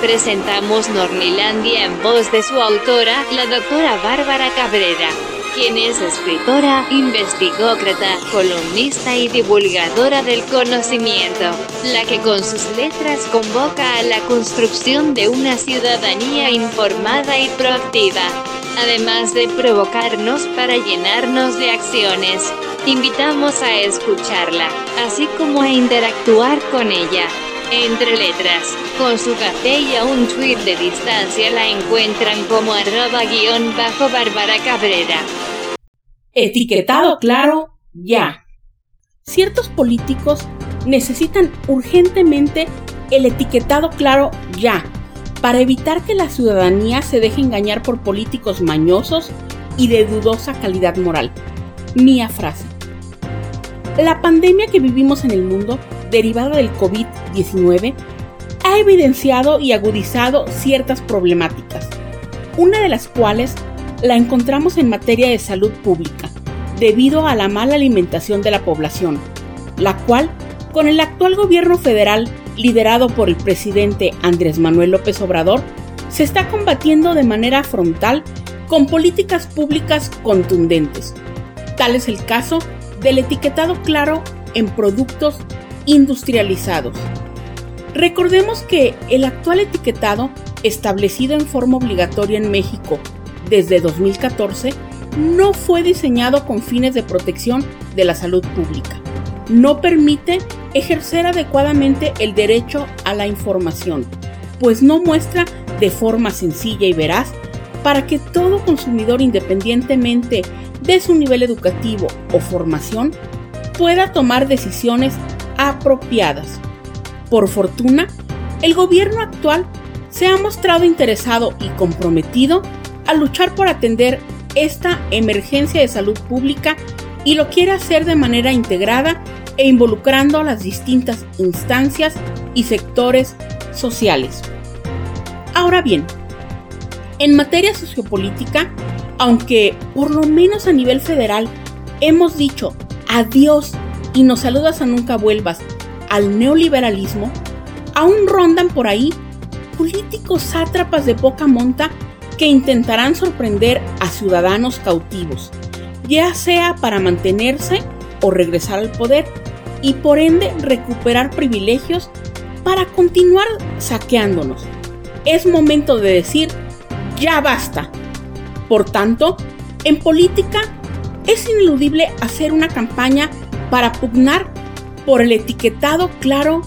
presentamos Nornilandia en voz de su autora, la doctora Bárbara Cabrera quien es escritora, investigócrata, columnista y divulgadora del conocimiento, la que con sus letras convoca a la construcción de una ciudadanía informada y proactiva, además de provocarnos para llenarnos de acciones. Invitamos a escucharla, así como a interactuar con ella. Entre letras, con su café y a un tweet de distancia la encuentran como arroba guion bajo Bárbara Cabrera. Etiquetado claro, ya. Ciertos políticos necesitan urgentemente el etiquetado claro ya, para evitar que la ciudadanía se deje engañar por políticos mañosos y de dudosa calidad moral. Mía frase. La pandemia que vivimos en el mundo, derivada del COVID-19, ha evidenciado y agudizado ciertas problemáticas, una de las cuales la encontramos en materia de salud pública, debido a la mala alimentación de la población, la cual, con el actual gobierno federal liderado por el presidente Andrés Manuel López Obrador, se está combatiendo de manera frontal con políticas públicas contundentes. Tal es el caso del etiquetado claro en productos industrializados. Recordemos que el actual etiquetado, establecido en forma obligatoria en México desde 2014, no fue diseñado con fines de protección de la salud pública. No permite ejercer adecuadamente el derecho a la información, pues no muestra de forma sencilla y veraz para que todo consumidor independientemente de su nivel educativo o formación pueda tomar decisiones apropiadas. Por fortuna, el gobierno actual se ha mostrado interesado y comprometido a luchar por atender esta emergencia de salud pública y lo quiere hacer de manera integrada e involucrando a las distintas instancias y sectores sociales. Ahora bien, en materia sociopolítica, aunque por lo menos a nivel federal hemos dicho adiós y nos saludas a nunca vuelvas al neoliberalismo, aún rondan por ahí políticos sátrapas de poca monta que intentarán sorprender a ciudadanos cautivos, ya sea para mantenerse o regresar al poder y por ende recuperar privilegios para continuar saqueándonos. Es momento de decir, ya basta. Por tanto, en política es ineludible hacer una campaña para pugnar por el etiquetado claro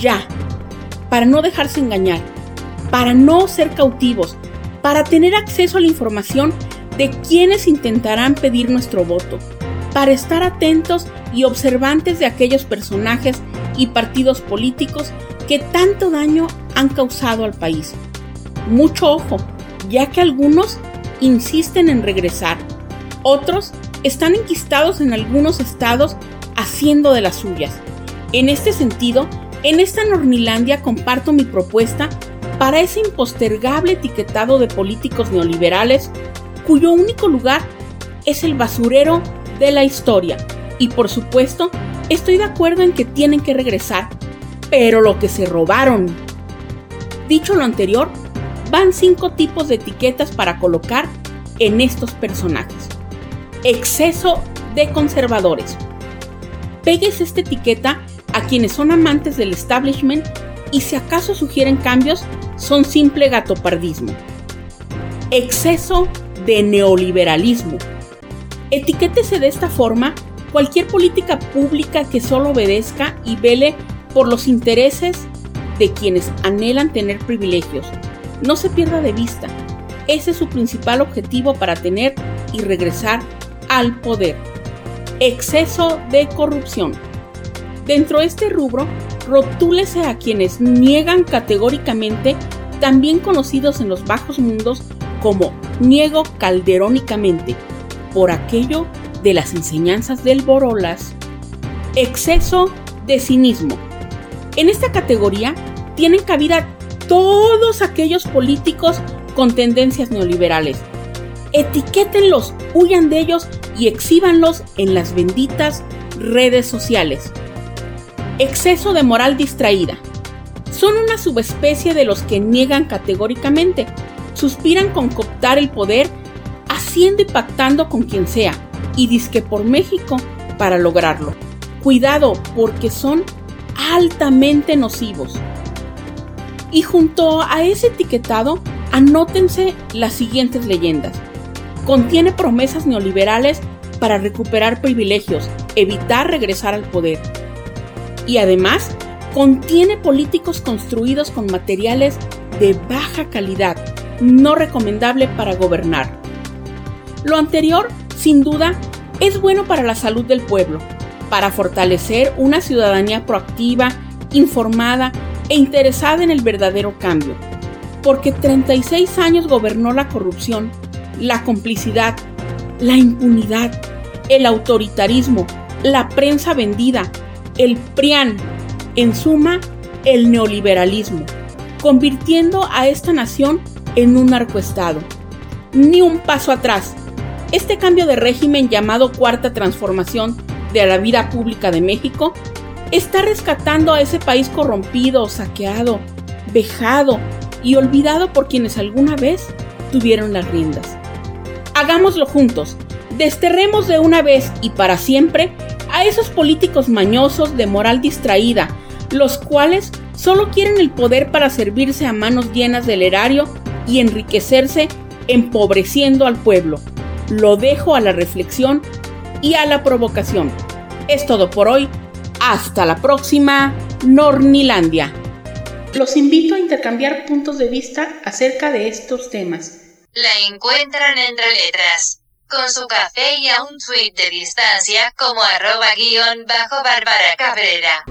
ya, para no dejarse engañar, para no ser cautivos, para tener acceso a la información de quienes intentarán pedir nuestro voto, para estar atentos y observantes de aquellos personajes y partidos políticos que tanto daño han causado al país. Mucho ojo, ya que algunos insisten en regresar, otros están enquistados en algunos estados haciendo de las suyas. En este sentido, en esta Nornilandia comparto mi propuesta para ese impostergable etiquetado de políticos neoliberales cuyo único lugar es el basurero de la historia. Y por supuesto, estoy de acuerdo en que tienen que regresar, pero lo que se robaron. Dicho lo anterior, van cinco tipos de etiquetas para colocar en estos personajes. Exceso de conservadores. Pegues esta etiqueta a quienes son amantes del establishment y si acaso sugieren cambios, son simple gatopardismo. Exceso de neoliberalismo. Etiquétese de esta forma cualquier política pública que solo obedezca y vele por los intereses de quienes anhelan tener privilegios. No se pierda de vista. Ese es su principal objetivo para tener y regresar al poder. Exceso de corrupción. Dentro de este rubro rotúlese a quienes niegan categóricamente, también conocidos en los bajos mundos como niego calderónicamente, por aquello de las enseñanzas del Borolas. Exceso de cinismo. En esta categoría tienen cabida todos aquellos políticos con tendencias neoliberales. Etiquétenlos, huyan de ellos y exhíbanlos en las benditas redes sociales. Exceso de moral distraída. Son una subespecie de los que niegan categóricamente, suspiran con cooptar el poder, haciendo y pactando con quien sea, y disque por México para lograrlo. Cuidado, porque son altamente nocivos. Y junto a ese etiquetado, anótense las siguientes leyendas. Contiene promesas neoliberales para recuperar privilegios, evitar regresar al poder. Y además, contiene políticos construidos con materiales de baja calidad, no recomendable para gobernar. Lo anterior, sin duda, es bueno para la salud del pueblo, para fortalecer una ciudadanía proactiva, informada e interesada en el verdadero cambio. Porque 36 años gobernó la corrupción, la complicidad, la impunidad, el autoritarismo, la prensa vendida, el PRIAN, en suma, el neoliberalismo, convirtiendo a esta nación en un narcoestado. Ni un paso atrás. Este cambio de régimen llamado Cuarta Transformación de la vida pública de México está rescatando a ese país corrompido, saqueado, vejado y olvidado por quienes alguna vez tuvieron las riendas. Hagámoslo juntos. Desterremos de una vez y para siempre a esos políticos mañosos de moral distraída, los cuales solo quieren el poder para servirse a manos llenas del erario y enriquecerse empobreciendo al pueblo. Lo dejo a la reflexión y a la provocación. Es todo por hoy. Hasta la próxima, Nornilandia. Los invito a intercambiar puntos de vista acerca de estos temas. La encuentran entre letras, con su café y a un tweet de distancia como arroba guion bajo Bárbara Cabrera.